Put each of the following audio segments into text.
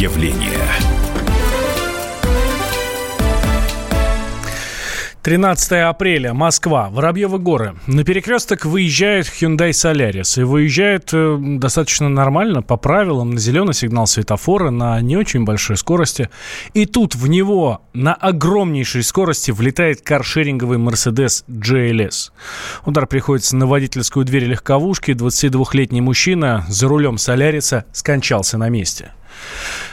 явление. 13 апреля, Москва, Воробьевы горы. На перекресток выезжает Hyundai Solaris. И выезжает э, достаточно нормально, по правилам, на зеленый сигнал светофора, на не очень большой скорости. И тут в него на огромнейшей скорости влетает каршеринговый Mercedes GLS. Удар приходится на водительскую дверь легковушки. 22-летний мужчина за рулем Соляриса скончался на месте.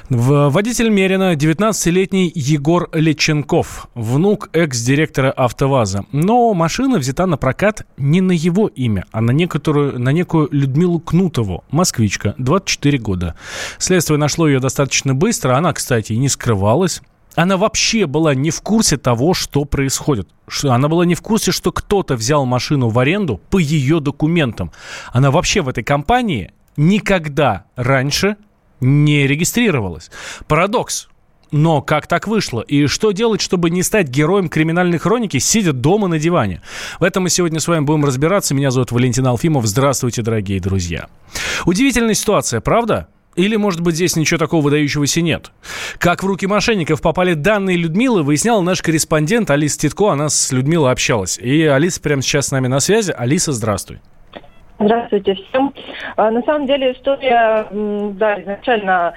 Водитель Мерина 19-летний Егор Леченков, внук экс-директора АвтоВАЗа. Но машина взята на прокат не на его имя, а на, некоторую, на некую Людмилу Кнутову, москвичка, 24 года. Следствие нашло ее достаточно быстро, она, кстати, не скрывалась. Она вообще была не в курсе того, что происходит. Она была не в курсе, что кто-то взял машину в аренду по ее документам. Она вообще в этой компании никогда раньше не регистрировалась. Парадокс. Но как так вышло? И что делать, чтобы не стать героем криминальной хроники, сидя дома на диване? В этом мы сегодня с вами будем разбираться. Меня зовут Валентин Алфимов. Здравствуйте, дорогие друзья. Удивительная ситуация, правда? Или, может быть, здесь ничего такого выдающегося нет? Как в руки мошенников попали данные Людмилы, выяснял наш корреспондент Алиса Титко. Она с Людмилой общалась. И Алиса прямо сейчас с нами на связи. Алиса, здравствуй. Здравствуйте всем. А, на самом деле история, да, изначально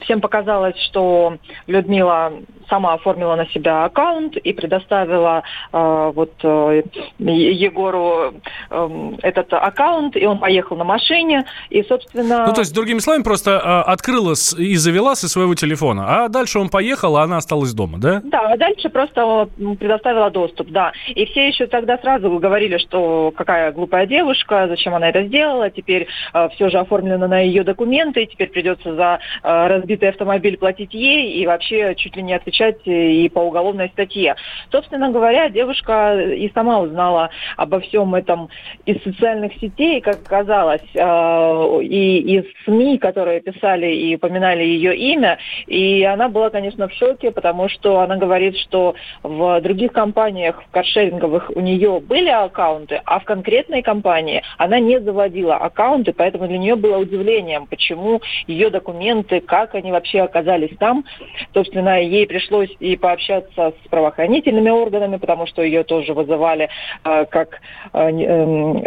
всем показалось, что Людмила сама оформила на себя аккаунт и предоставила э, вот э, Егору э, этот аккаунт, и он поехал на машине, и, собственно... Ну, то есть, другими словами, просто э, открыла с, и завела со своего телефона, а дальше он поехал, а она осталась дома, да? Да, а дальше просто предоставила доступ, да. И все еще тогда сразу говорили, что какая глупая девушка, зачем она это сделала, теперь э, все же оформлено на ее документы, и теперь придется за э, разбитый автомобиль платить ей, и вообще чуть ли не отвечать отвечать и по уголовной статье. Собственно говоря, девушка и сама узнала обо всем этом из социальных сетей, как оказалось, э, и из СМИ, которые писали и упоминали ее имя. И она была, конечно, в шоке, потому что она говорит, что в других компаниях в каршеринговых у нее были аккаунты, а в конкретной компании она не заводила аккаунты, поэтому для нее было удивлением, почему ее документы, как они вообще оказались там. Собственно, ей пришлось пришлось и пообщаться с правоохранительными органами, потому что ее тоже вызывали э, как, э, э,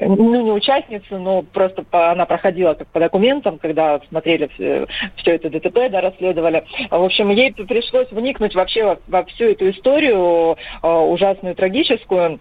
ну, не участницу, но просто по, она проходила как по документам, когда смотрели все, все это ДТП, да, расследовали. В общем, ей пришлось вникнуть вообще во, во всю эту историю э, ужасную, трагическую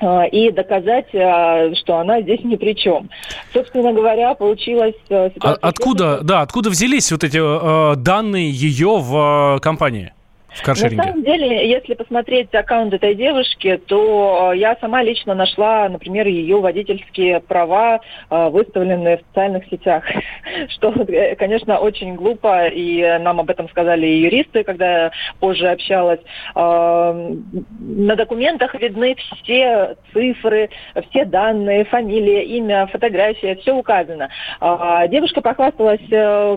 э, и доказать, э, что она здесь ни при чем. Собственно говоря, получилось... А откуда, да, откуда взялись вот эти э, данные ее в э, компании? В каршеринге? На самом деле, если посмотреть аккаунт этой девушки, то э, я сама лично нашла, например, ее водительские права, э, выставленные в социальных сетях, что, э, конечно, очень глупо, и нам об этом сказали и юристы, когда я позже общалась. На документах видны все цифры, все данные, фамилия, имя, фотография, все указано. Девушка похвасталась,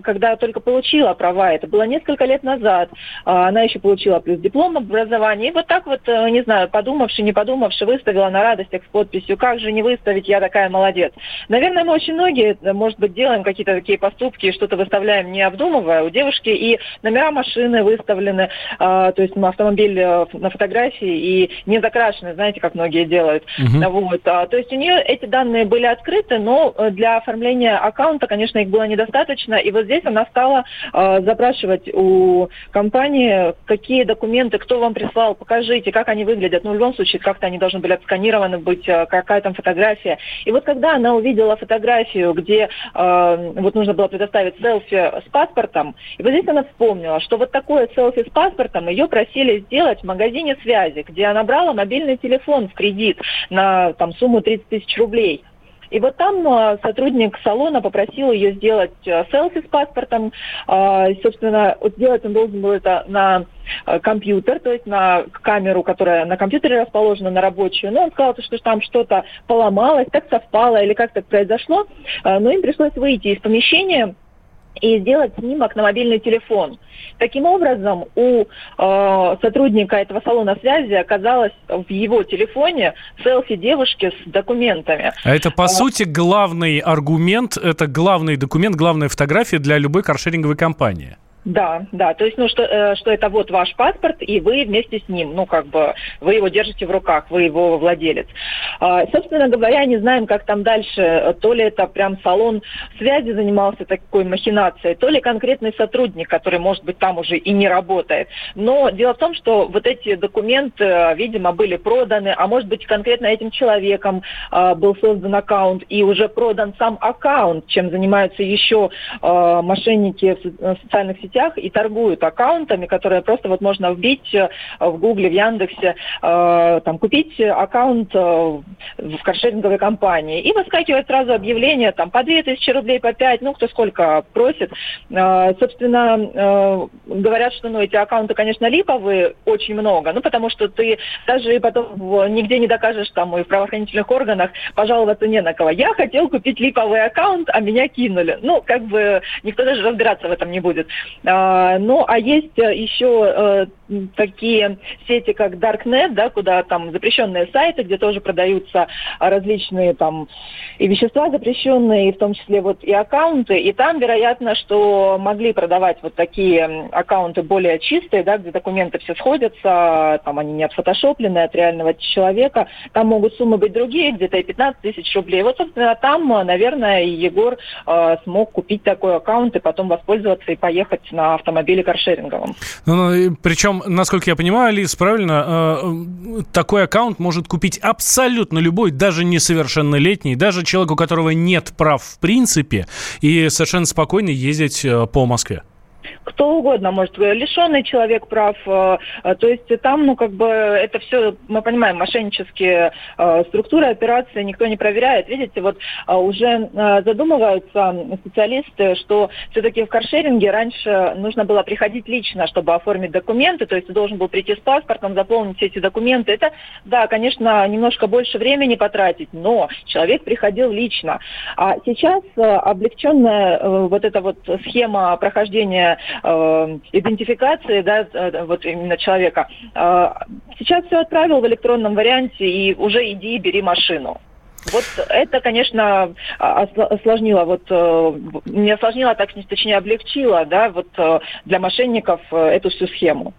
когда только получила права, это было несколько лет назад. Она еще получила плюс диплом образования. И вот так вот, э, не знаю, подумавши, не подумавши, выставила на радостях с подписью «Как же не выставить, я такая молодец». Наверное, мы очень многие, э, может быть, делаем какие-то такие поступки, что-то выставляем, не обдумывая. У девушки и номера машины выставлены, э, то есть автомобиль э, на фотографии и не закрашены, знаете, как многие делают. Uh-huh. Вот. А, то есть у нее эти данные были открыты, но для оформления аккаунта, конечно, их было недостаточно. И вот здесь она стала э, запрашивать у компании, какие документы, кто вам прислал, покажите, как они выглядят. Ну, в любом случае, как-то они должны были отсканированы быть, э, какая там фотография. И вот когда она увидела фотографию, где э, вот нужно было предоставить селфи с паспортом, и вот здесь она вспомнила, что вот такое селфи с паспортом ее просили сделать в магазине связи, где она брала мобильный телефон в кредит на там, сумму 30 тысяч рублей. И вот там а, сотрудник салона попросил ее сделать а, селфи с паспортом. А, собственно, сделать он должен был это на компьютер, то есть на камеру, которая на компьютере расположена, на рабочую. Но он сказал, что там что-то поломалось, так совпало или как-то произошло. Но им пришлось выйти из помещения и сделать снимок на мобильный телефон. Таким образом, у э, сотрудника этого салона связи оказалось в его телефоне селфи девушки с документами. А это, по а... сути, главный аргумент, это главный документ, главная фотография для любой каршеринговой компании. Да, да, то есть, ну, что, э, что это вот ваш паспорт, и вы вместе с ним, ну, как бы, вы его держите в руках, вы его владелец. А, собственно говоря, не знаем, как там дальше, то ли это прям салон связи занимался такой махинацией, то ли конкретный сотрудник, который, может быть, там уже и не работает. Но дело в том, что вот эти документы, видимо, были проданы, а может быть, конкретно этим человеком а, был создан аккаунт и уже продан сам аккаунт, чем занимаются еще мошенники в социальных сетях сетях и торгуют аккаунтами, которые просто вот можно вбить э, в Гугле, в Яндексе, э, там, купить аккаунт э, в каршеринговой компании. И выскакивает сразу объявление, там, по 2000 рублей, по 5, ну, кто сколько просит. Собственно, говорят, что, ну, эти аккаунты, конечно, липовые, очень много, ну, потому что ты даже потом нигде не докажешь, там, и в правоохранительных органах пожаловаться не на кого. Я хотел купить липовый аккаунт, а меня кинули. Ну, как бы никто даже разбираться в этом не будет. А, ну, а есть э, еще э, такие сети, как Darknet, да, куда там запрещенные сайты, где тоже продаются различные там и вещества запрещенные, и в том числе вот и аккаунты. И там, вероятно, что могли продавать вот такие аккаунты более чистые, да, где документы все сходятся, там они не отфотошоплены от реального человека. Там могут суммы быть другие, где-то и 15 тысяч рублей. Вот, собственно, там, наверное, Егор э, смог купить такой аккаунт и потом воспользоваться и поехать на автомобиле каршеринговом. Ну, ну, причем, насколько я понимаю, Алис, правильно, э, такой аккаунт может купить абсолютно любой, даже несовершеннолетний, даже человек, у которого нет прав в принципе, и совершенно спокойно ездить э, по Москве кто угодно может, лишенный человек прав. Э, э, то есть там, ну, как бы, это все, мы понимаем, мошеннические э, структуры, операции никто не проверяет. Видите, вот уже задумываются специалисты, что все-таки в каршеринге раньше нужно было приходить лично, чтобы оформить документы, то есть ты должен был прийти с паспортом, заполнить все эти документы. Это, да, конечно, немножко больше времени потратить, но человек приходил лично. А сейчас облегченная вот эта вот схема прохождения э, идентификации, да, э, вот именно человека. Э, сейчас все отправил в электронном варианте и уже иди бери машину. Вот это, конечно, осложнило, вот э, не осложнило, а так точнее облегчило, да, вот для мошенников эту всю схему.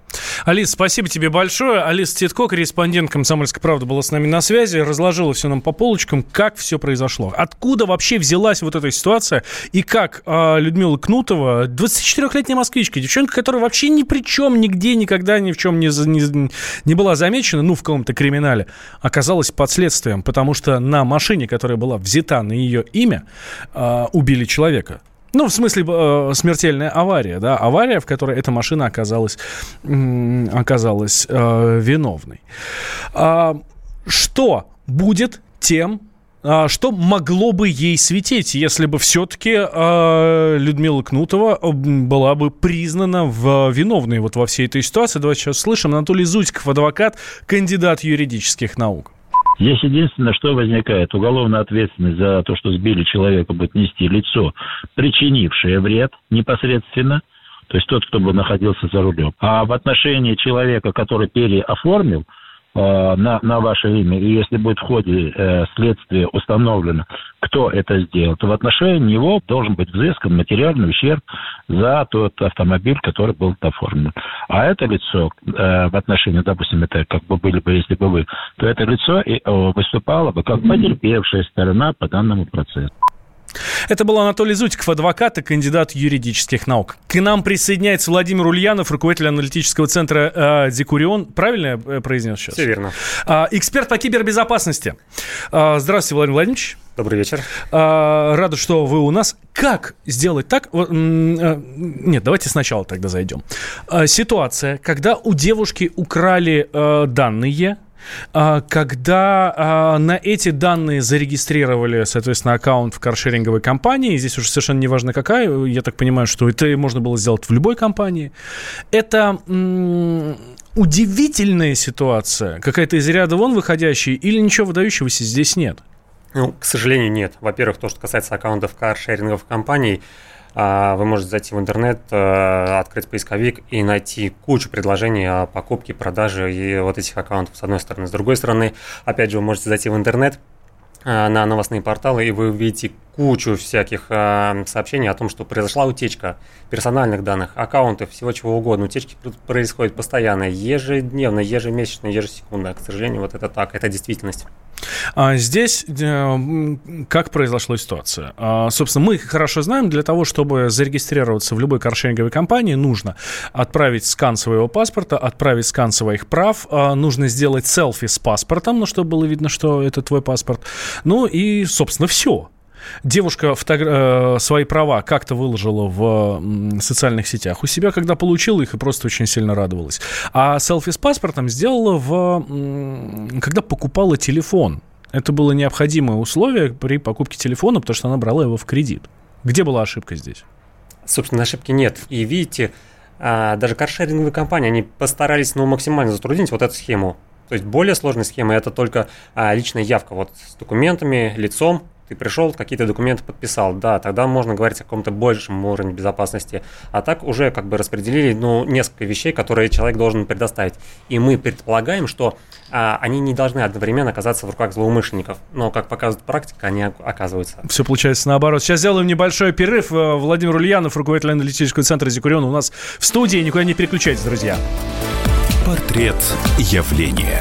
Алис, спасибо тебе большое. Алис Титко, корреспондент «Комсомольской правды», была с нами на связи, разложила все нам по полочкам, как все произошло. Откуда вообще взялась вот эта ситуация и как э, Людмила Кнутова, 24-летняя москвичка, девчонка, которая вообще ни при чем, нигде, никогда ни в чем не, не, не была замечена, ну, в каком-то криминале, оказалась под следствием, потому что на машине, которая была взята на ее имя, э, убили человека. Ну, в смысле, э, смертельная авария, да, авария, в которой эта машина оказалась, э, оказалась э, виновной. А, что будет тем, а, что могло бы ей светить, если бы все-таки э, Людмила Кнутова была бы признана в, виновной вот во всей этой ситуации? Давайте сейчас слышим. Анатолий Зутиков, адвокат, кандидат юридических наук. Здесь единственное, что возникает, уголовная ответственность за то, что сбили человека, будет нести лицо, причинившее вред непосредственно, то есть тот, кто бы находился за рулем. А в отношении человека, который переоформил, на, на ваше имя, и если будет в ходе э, следствия установлено, кто это сделал, то в отношении него должен быть взыскан материальный ущерб за тот автомобиль, который был оформлен. А это лицо э, в отношении, допустим, это как бы были бы, если бы вы, то это лицо и, э, выступало бы как потерпевшая сторона по данному процессу. Это был Анатолий Зутиков, адвокат и кандидат юридических наук. К нам присоединяется Владимир Ульянов, руководитель аналитического центра э, Декурион. Правильно я э, произнес сейчас? Все верно. Э, эксперт по кибербезопасности. Э, здравствуйте, Владимир Владимирович. Добрый вечер. А, рада, что вы у нас. Как сделать так? Э, нет, давайте сначала тогда зайдем. А, ситуация, когда у девушки украли а, данные, когда а, на эти данные зарегистрировали, соответственно, аккаунт в каршеринговой компании, здесь уже совершенно не важно какая, я так понимаю, что это можно было сделать в любой компании, это удивительная ситуация, какая-то из ряда вон выходящая, или ничего выдающегося здесь нет? Ну, к сожалению, нет. Во-первых, то, что касается аккаунтов каршеринговых компаний, а, вы можете зайти в интернет, э, открыть поисковик и найти кучу предложений о покупке, продаже и вот этих аккаунтов с одной стороны. С другой стороны, опять же, вы можете зайти в интернет, э, на новостные порталы, и вы увидите кучу всяких э, сообщений о том, что произошла утечка персональных данных, аккаунтов, всего чего угодно. Утечки происходят постоянно, ежедневно, ежемесячно, ежесекундно. К сожалению, вот это так, это действительность. А здесь э, как произошла ситуация? А, собственно, мы хорошо знаем, для того, чтобы зарегистрироваться в любой каршеринговой компании, нужно отправить скан своего паспорта, отправить скан своих прав, а, нужно сделать селфи с паспортом, ну, чтобы было видно, что это твой паспорт. Ну и, собственно, все. Девушка фото- э, свои права как-то выложила в социальных сетях у себя, когда получила их и просто очень сильно радовалась. А селфи с паспортом сделала, в, когда покупала телефон. Это было необходимое условие при покупке телефона, потому что она брала его в кредит. Где была ошибка здесь? Собственно, ошибки нет. И видите, а, даже каршеринговые компании, они постарались ну, максимально затруднить вот эту схему. То есть более сложная схема это только а, личная явка вот с документами, лицом, ты пришел, какие-то документы подписал, да, тогда можно говорить о каком-то большем уровне безопасности. А так уже как бы распределили, ну, несколько вещей, которые человек должен предоставить. И мы предполагаем, что а, они не должны одновременно оказаться в руках злоумышленников. Но, как показывает практика, они оказываются. Все получается наоборот. Сейчас сделаем небольшой перерыв. Э, Владимир Ульянов, руководитель аналитического центра Зикурион, у нас в студии. Никуда не переключайтесь, друзья. Портрет явления.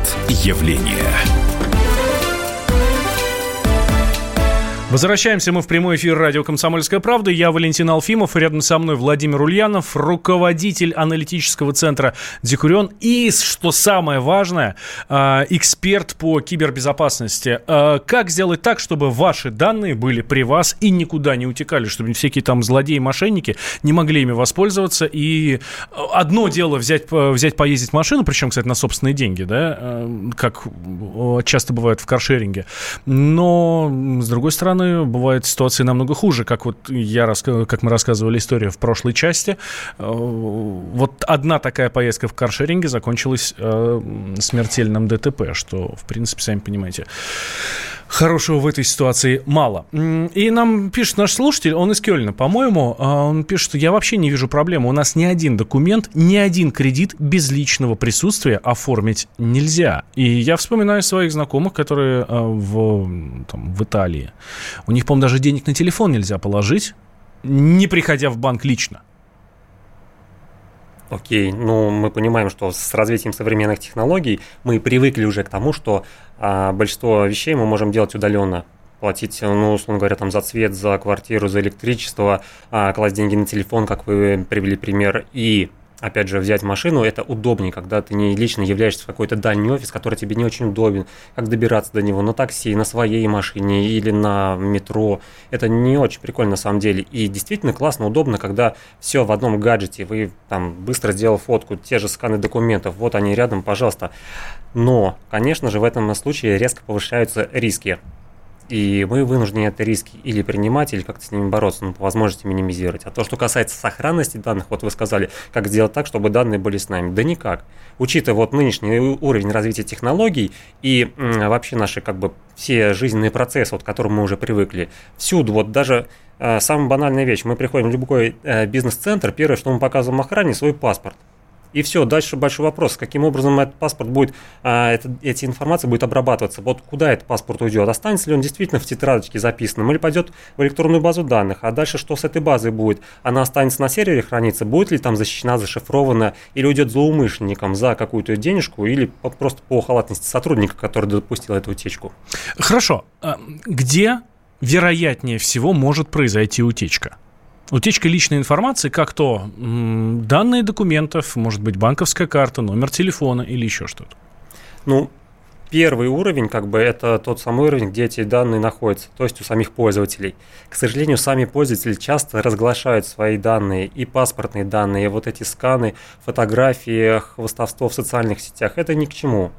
Портрет явления. Возвращаемся мы в прямой эфир радио «Комсомольская правда». Я Валентин Алфимов, рядом со мной Владимир Ульянов, руководитель аналитического центра «Декурион» и, что самое важное, э, эксперт по кибербезопасности. Э, Как сделать так, чтобы ваши данные были при вас и никуда не утекали, чтобы всякие там злодеи, мошенники не могли ими воспользоваться? И э, одно дело взять, взять поездить машину, причем, кстати, на собственные деньги, да, э, как э, часто бывает в каршеринге, но, с другой стороны, бывают ситуации намного хуже, как вот я как мы рассказывали историю в прошлой части. Э, Вот одна такая поездка в каршеринге закончилась э, смертельным ДТП, что, в принципе, сами понимаете, хорошего в этой ситуации мало. И нам пишет наш слушатель, он из Кёльна, по-моему, а, он пишет, что я вообще не вижу проблемы. У нас ни один документ, ни один кредит без личного присутствия оформить нельзя. И я вспоминаю своих знакомых, которые а, в, там, в Италии. У них, по-моему, даже денег на телефон нельзя положить, не приходя в банк лично. Окей, ну мы понимаем, что с развитием современных технологий мы привыкли уже к тому, что а, большинство вещей мы можем делать удаленно. Платить, ну, условно говоря, там за цвет, за квартиру, за электричество, а, класть деньги на телефон, как вы привели пример, и опять же, взять машину, это удобнее, когда ты не лично являешься в какой-то дальний офис, который тебе не очень удобен, как добираться до него на такси, на своей машине или на метро. Это не очень прикольно на самом деле. И действительно классно, удобно, когда все в одном гаджете, вы там быстро сделал фотку, те же сканы документов, вот они рядом, пожалуйста. Но, конечно же, в этом случае резко повышаются риски. И мы вынуждены это риски или принимать, или как-то с ними бороться, ну, по возможности минимизировать. А то, что касается сохранности данных, вот вы сказали, как сделать так, чтобы данные были с нами. Да никак. Учитывая вот нынешний уровень развития технологий и м, вообще наши как бы все жизненные процессы, вот, к которым мы уже привыкли, всюду, вот даже э, самая банальная вещь, мы приходим в любой э, бизнес-центр, первое, что мы показываем охране, свой паспорт. И все, дальше большой вопрос, каким образом этот паспорт будет, а, это, эти информации будет обрабатываться, вот куда этот паспорт уйдет, останется ли он действительно в тетрадочке записанным или пойдет в электронную базу данных, а дальше что с этой базой будет, она останется на сервере храниться, будет ли там защищена, зашифрована, или уйдет злоумышленникам за какую-то денежку, или по- просто по халатности сотрудника, который допустил эту утечку. Хорошо. А Где вероятнее всего может произойти утечка? Утечка личной информации, как то данные документов, может быть, банковская карта, номер телефона или еще что-то. Ну, первый уровень, как бы, это тот самый уровень, где эти данные находятся, то есть у самих пользователей. К сожалению, сами пользователи часто разглашают свои данные, и паспортные данные, и вот эти сканы, фотографии, хвостовство в социальных сетях. Это ни к чему.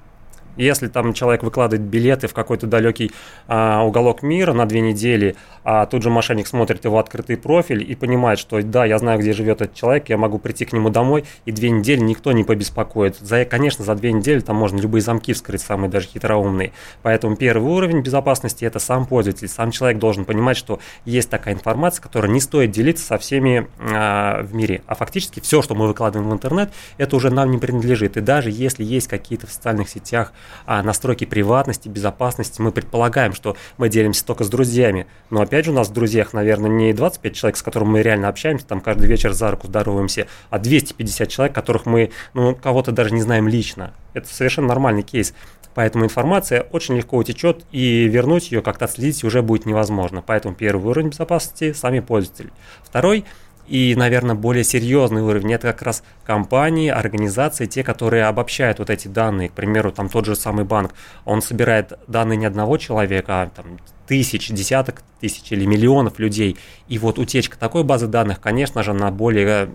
Если там человек выкладывает билеты в какой-то далекий а, уголок мира на две недели, а тут же мошенник смотрит его открытый профиль и понимает, что да, я знаю, где живет этот человек, я могу прийти к нему домой, и две недели никто не побеспокоит. За, конечно, за две недели там можно любые замки вскрыть, самые даже хитроумные. Поэтому первый уровень безопасности – это сам пользователь. Сам человек должен понимать, что есть такая информация, которая не стоит делиться со всеми а, в мире. А фактически все, что мы выкладываем в интернет, это уже нам не принадлежит. И даже если есть какие-то в социальных сетях настройки приватности, безопасности, мы предполагаем, что мы делимся только с друзьями. Но опять же у нас в друзьях, наверное, не 25 человек, с которыми мы реально общаемся, там каждый вечер за руку здороваемся, а 250 человек, которых мы, ну, кого-то даже не знаем лично. Это совершенно нормальный кейс. Поэтому информация очень легко утечет, и вернуть ее, как-то отследить уже будет невозможно. Поэтому первый уровень безопасности – сами пользователи. Второй – и, наверное, более серьезный уровень – это как раз компании, организации, те, которые обобщают вот эти данные. К примеру, там тот же самый банк, он собирает данные не одного человека, а там, тысяч, десяток тысяч или миллионов людей. И вот утечка такой базы данных, конечно же, она более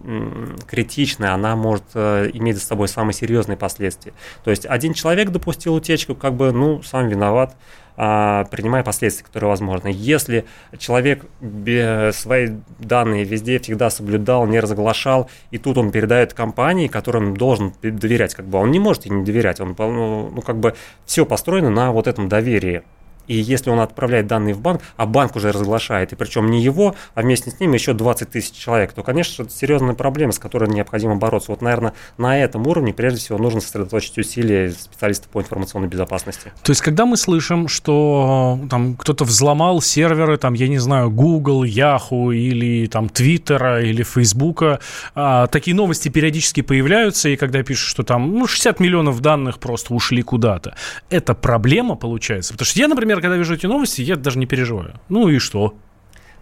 критичная, она может э, иметь за собой самые серьезные последствия. То есть один человек допустил утечку, как бы, ну, сам виноват. А, принимая последствия, которые возможны. Если человек свои данные везде всегда соблюдал, не разглашал, и тут он передает компании, которым должен доверять, как бы он не может и не доверять, он, ну, ну как бы все построено на вот этом доверии. И если он отправляет данные в банк, а банк уже разглашает, и причем не его, а вместе с ним еще 20 тысяч человек, то, конечно, это серьезная проблема, с которой необходимо бороться. Вот, наверное, на этом уровне прежде всего нужно сосредоточить усилия специалистов по информационной безопасности. То есть, когда мы слышим, что там кто-то взломал серверы, там, я не знаю, Google, Yahoo или там Twitter или Facebook, а, такие новости периодически появляются, и когда пишут, что там ну, 60 миллионов данных просто ушли куда-то, это проблема получается? Потому что я, например, например, когда вижу эти новости, я даже не переживаю. Ну и что?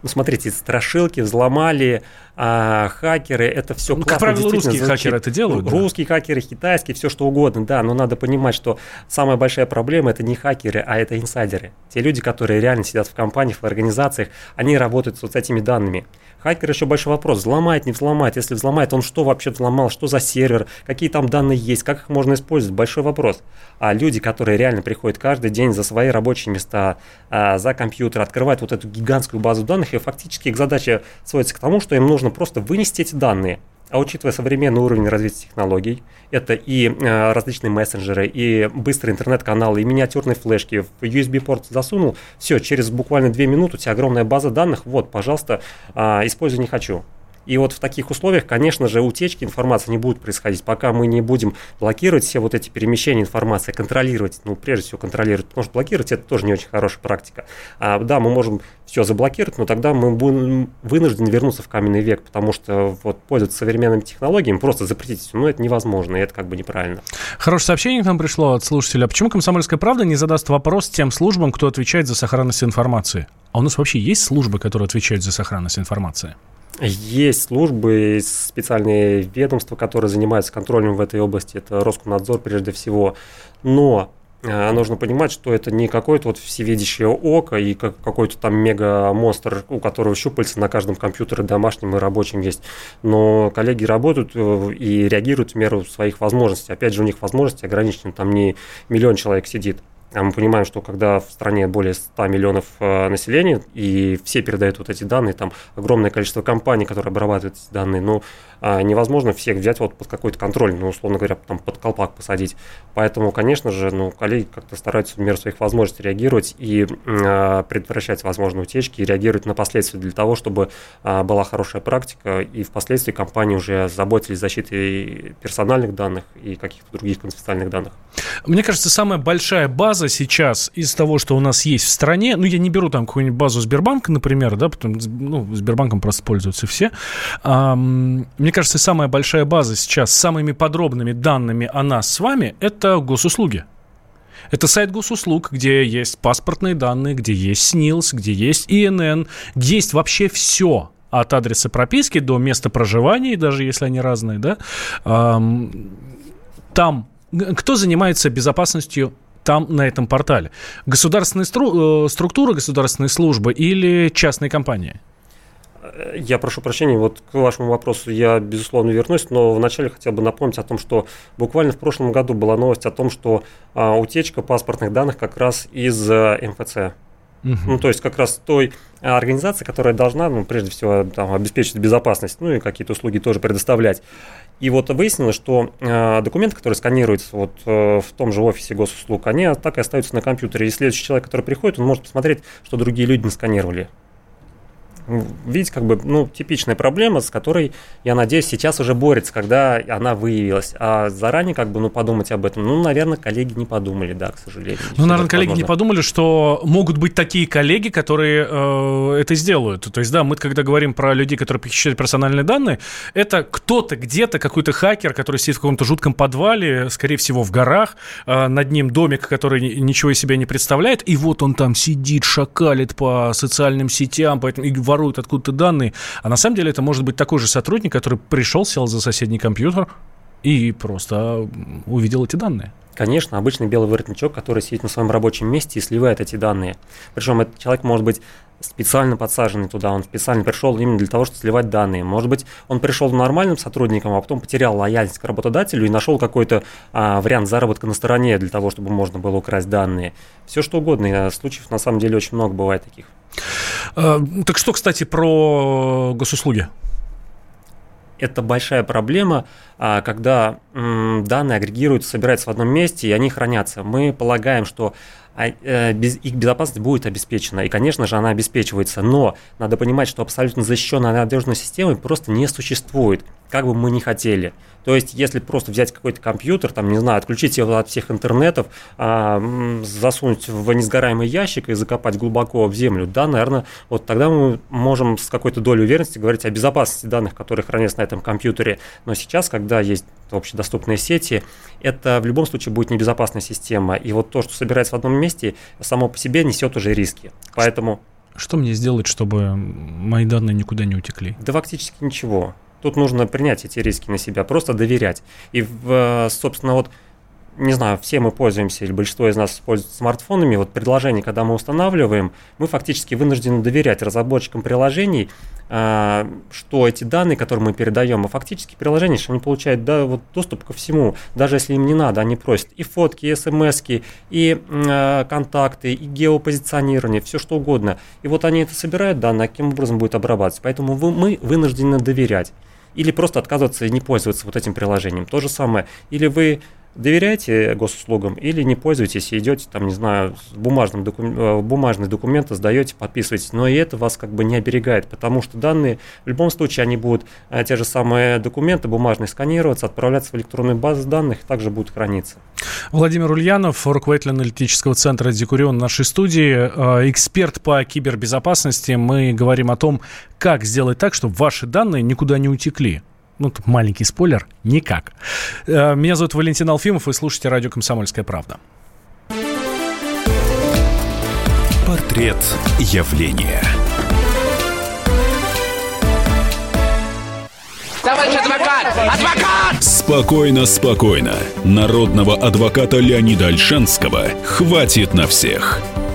Ну, смотрите, страшилки взломали, а, хакеры, это все ну, классно. Как правило, русские звучит. хакеры это делают. Русские да? хакеры, китайские, все что угодно, да, но надо понимать, что самая большая проблема это не хакеры, а это инсайдеры. Те люди, которые реально сидят в компаниях, в организациях, они работают вот с этими данными. Хакер еще большой вопрос, взломает, не взломает. Если взломает, он что вообще взломал, что за сервер, какие там данные есть, как их можно использовать, большой вопрос. А люди, которые реально приходят каждый день за свои рабочие места, а, за компьютер, открывают вот эту гигантскую базу данных, и фактически их задача сводится к тому, что им нужно просто вынести эти данные, а учитывая современный уровень развития технологий, это и э, различные мессенджеры, и быстрые интернет-каналы, и миниатюрные флешки, в USB-порт засунул, все, через буквально две минуты у тебя огромная база данных, вот, пожалуйста, э, используй не хочу. И вот в таких условиях, конечно же, утечки информации не будут происходить, пока мы не будем блокировать все вот эти перемещения информации, контролировать, ну, прежде всего контролировать, потому что блокировать это тоже не очень хорошая практика. А, да, мы можем все заблокировать, но тогда мы будем вынуждены вернуться в каменный век, потому что вот пользоваться современными технологиями, просто запретить все, ну, это невозможно, и это как бы неправильно. Хорошее сообщение к нам пришло от слушателя. Почему «Комсомольская правда» не задаст вопрос тем службам, кто отвечает за сохранность информации? А у нас вообще есть службы, которые отвечают за сохранность информации? Есть службы, специальные ведомства, которые занимаются контролем в этой области. Это Роскомнадзор прежде всего. Но э, нужно понимать, что это не какое-то вот всевидящее око и какой-то там мега-монстр, у которого щупальца на каждом компьютере домашнем и рабочем есть. Но коллеги работают э, и реагируют в меру своих возможностей. Опять же, у них возможности ограничены, там не миллион человек сидит. А мы понимаем, что когда в стране более 100 миллионов э, населения, и все передают вот эти данные, там огромное количество компаний, которые обрабатывают эти данные, а, невозможно всех взять вот под какой-то контроль, ну, условно говоря, там под колпак посадить. Поэтому, конечно же, ну, коллеги как-то стараются в меру своих возможностей реагировать и а, предотвращать возможные утечки, и реагировать на последствия для того, чтобы а, была хорошая практика, и впоследствии компании уже заботились защитой персональных данных и каких-то других конфиденциальных данных. Мне кажется, самая большая база сейчас из того, что у нас есть в стране, ну, я не беру там какую-нибудь базу Сбербанка, например, да, потому, ну, Сбербанком просто пользуются все. А, мне кажется, самая большая база сейчас с самыми подробными данными о нас с вами – это госуслуги. Это сайт госуслуг, где есть паспортные данные, где есть СНИЛС, где есть ИНН, где есть вообще все от адреса прописки до места проживания, даже если они разные, да. Там кто занимается безопасностью там, на этом портале? Государственные стру- э, структуры, государственные службы или частные компании? Я прошу прощения, вот к вашему вопросу я, безусловно, вернусь, но вначале хотел бы напомнить о том, что буквально в прошлом году была новость о том, что а, утечка паспортных данных как раз из а, МФЦ. Угу. Ну, то есть как раз той организации, которая должна, ну, прежде всего, там, обеспечить безопасность, ну и какие-то услуги тоже предоставлять. И вот выяснилось, что э, документы, которые сканируются вот э, в том же офисе госуслуг, они так и остаются на компьютере. И следующий человек, который приходит, он может посмотреть, что другие люди не сканировали видите, как бы, ну, типичная проблема, с которой, я надеюсь, сейчас уже борется, когда она выявилась. А заранее, как бы, ну, подумать об этом, ну, наверное, коллеги не подумали, да, к сожалению. Ну, наверное, коллеги возможно. не подумали, что могут быть такие коллеги, которые э, это сделают. То есть, да, мы когда говорим про людей, которые похищают персональные данные, это кто-то где-то, какой-то хакер, который сидит в каком-то жутком подвале, скорее всего, в горах, э, над ним домик, который ничего из себя не представляет, и вот он там сидит, шакалит по социальным сетям, поэтому и воруют откуда-то данные. А на самом деле это может быть такой же сотрудник, который пришел, сел за соседний компьютер и просто увидел эти данные. Конечно, обычный белый воротничок, который сидит на своем рабочем месте и сливает эти данные. Причем этот человек может быть специально подсаженный туда, он специально пришел именно для того, чтобы сливать данные. Может быть, он пришел нормальным сотрудником, а потом потерял лояльность к работодателю и нашел какой-то а, вариант заработка на стороне для того, чтобы можно было украсть данные. Все что угодно. И случаев на самом деле очень много бывает таких. А, так что, кстати, про госуслуги? Это большая проблема, а, когда данные агрегируются, собираются в одном месте, и они хранятся. Мы полагаем, что их безопасность будет обеспечена. И, конечно же, она обеспечивается. Но надо понимать, что абсолютно защищенной надежной системы просто не существует, как бы мы ни хотели. То есть, если просто взять какой-то компьютер, там, не знаю, отключить его от всех интернетов, а, засунуть в несгораемый ящик и закопать глубоко в землю, да, наверное, вот тогда мы можем с какой-то долей уверенности говорить о безопасности данных, которые хранятся на этом компьютере. Но сейчас, когда есть общедоступные сети, это в любом случае будет небезопасная система. И вот то, что собирается в одном месте, само по себе несет уже риски. Поэтому... Что мне сделать, чтобы мои данные никуда не утекли? Да фактически ничего. Тут нужно принять эти риски на себя, просто доверять. И, собственно, вот не знаю, все мы пользуемся, или большинство из нас пользуются смартфонами, вот предложение, когда мы устанавливаем, мы фактически вынуждены доверять разработчикам приложений, а, что эти данные, которые мы передаем, а фактически приложения, что они получают да, вот доступ ко всему, даже если им не надо, они просят и фотки, и смс и э, контакты, и геопозиционирование, все что угодно. И вот они это собирают данные, каким образом будет обрабатываться. Поэтому вы, мы вынуждены доверять. Или просто отказываться и не пользоваться вот этим приложением. То же самое. Или вы доверяете госуслугам или не пользуетесь и идете, там, не знаю, бумажным докум... Э, бумажные документы сдаете, подписываете, но и это вас как бы не оберегает, потому что данные, в любом случае, они будут, э, те же самые документы бумажные сканироваться, отправляться в электронную базу данных, также будут храниться. Владимир Ульянов, руководитель аналитического центра Декурион нашей студии, э, эксперт по кибербезопасности. Мы говорим о том, как сделать так, чтобы ваши данные никуда не утекли ну, тут маленький спойлер, никак. Э, меня зовут Валентин Алфимов, вы слушаете радио «Комсомольская правда». Портрет явления. Товарищ адвокат! Адвокат! Спокойно, спокойно. Народного адвоката Леонида Альшанского хватит на всех.